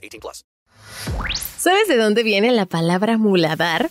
18 plus. ¿Sabes de dónde viene la palabra muladar?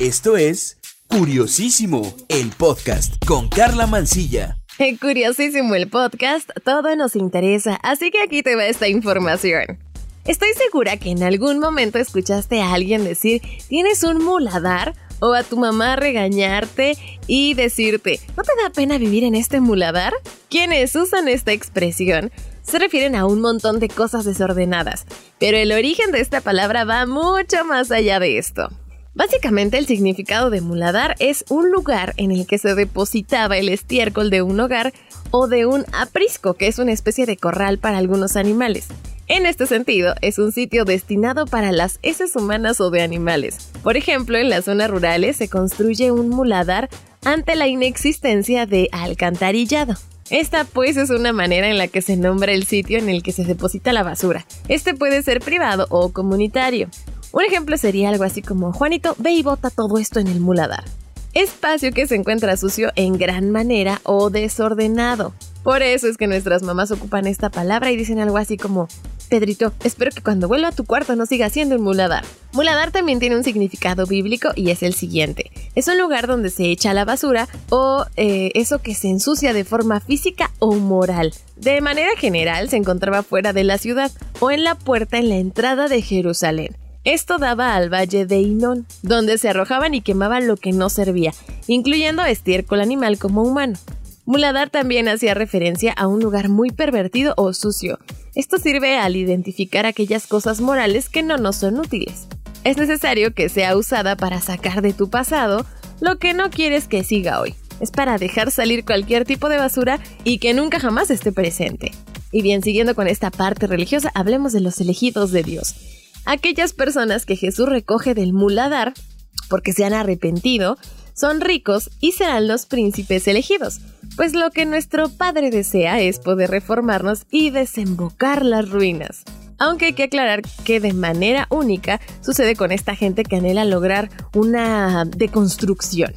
Esto es Curiosísimo, el podcast con Carla Mancilla. Curiosísimo el podcast, todo nos interesa, así que aquí te va esta información. Estoy segura que en algún momento escuchaste a alguien decir, ¿tienes un muladar? O a tu mamá regañarte y decirte, ¿no te da pena vivir en este muladar? Quienes usan esta expresión se refieren a un montón de cosas desordenadas, pero el origen de esta palabra va mucho más allá de esto. Básicamente el significado de muladar es un lugar en el que se depositaba el estiércol de un hogar o de un aprisco, que es una especie de corral para algunos animales. En este sentido, es un sitio destinado para las heces humanas o de animales. Por ejemplo, en las zonas rurales se construye un muladar ante la inexistencia de alcantarillado. Esta pues es una manera en la que se nombra el sitio en el que se deposita la basura. Este puede ser privado o comunitario. Un ejemplo sería algo así como, Juanito, ve y bota todo esto en el muladar. Espacio que se encuentra sucio en gran manera o desordenado. Por eso es que nuestras mamás ocupan esta palabra y dicen algo así como, Pedrito, espero que cuando vuelva a tu cuarto no siga siendo un muladar. Muladar también tiene un significado bíblico y es el siguiente. Es un lugar donde se echa la basura o eh, eso que se ensucia de forma física o moral. De manera general se encontraba fuera de la ciudad o en la puerta en la entrada de Jerusalén. Esto daba al valle de Inón, donde se arrojaban y quemaban lo que no servía, incluyendo estiércol animal como humano. Muladar también hacía referencia a un lugar muy pervertido o sucio. Esto sirve al identificar aquellas cosas morales que no nos son útiles. Es necesario que sea usada para sacar de tu pasado lo que no quieres que siga hoy. Es para dejar salir cualquier tipo de basura y que nunca jamás esté presente. Y bien, siguiendo con esta parte religiosa, hablemos de los elegidos de Dios. Aquellas personas que Jesús recoge del muladar porque se han arrepentido, son ricos y serán los príncipes elegidos, pues lo que nuestro Padre desea es poder reformarnos y desembocar las ruinas. Aunque hay que aclarar que de manera única sucede con esta gente que anhela lograr una deconstrucción.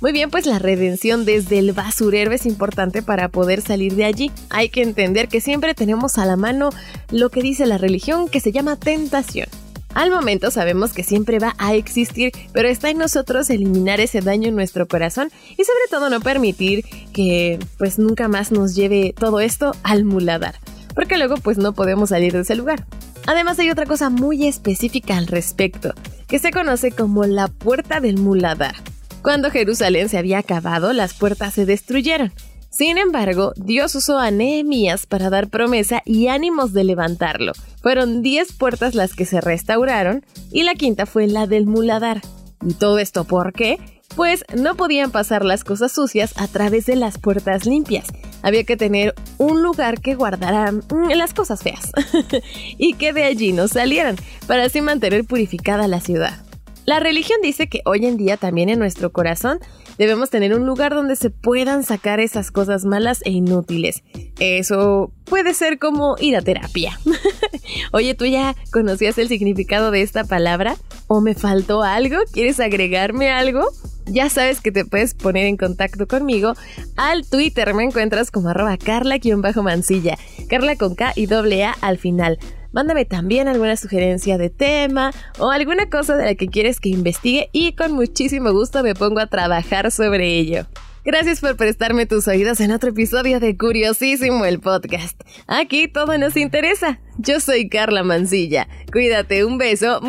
Muy bien, pues la redención desde el basurero es importante para poder salir de allí. Hay que entender que siempre tenemos a la mano lo que dice la religión que se llama tentación. Al momento sabemos que siempre va a existir, pero está en nosotros eliminar ese daño en nuestro corazón y sobre todo no permitir que pues nunca más nos lleve todo esto al muladar, porque luego pues no podemos salir de ese lugar. Además hay otra cosa muy específica al respecto, que se conoce como la puerta del muladar. Cuando Jerusalén se había acabado, las puertas se destruyeron. Sin embargo, Dios usó a Nehemías para dar promesa y ánimos de levantarlo. Fueron 10 puertas las que se restauraron y la quinta fue la del muladar. ¿Y todo esto por qué? Pues no podían pasar las cosas sucias a través de las puertas limpias. Había que tener un lugar que guardara mm, las cosas feas y que de allí no salieran, para así mantener purificada la ciudad. La religión dice que hoy en día también en nuestro corazón debemos tener un lugar donde se puedan sacar esas cosas malas e inútiles. Eso puede ser como ir a terapia. Oye, ¿tú ya conocías el significado de esta palabra? ¿O me faltó algo? ¿Quieres agregarme algo? Ya sabes que te puedes poner en contacto conmigo al Twitter. Me encuentras como arroba carla-mancilla. Carla con K y doble A al final. Mándame también alguna sugerencia de tema o alguna cosa de la que quieres que investigue y con muchísimo gusto me pongo a trabajar sobre ello. Gracias por prestarme tus oídos en otro episodio de Curiosísimo el podcast. Aquí todo nos interesa. Yo soy Carla Mancilla. Cuídate, un beso.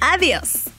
Adiós.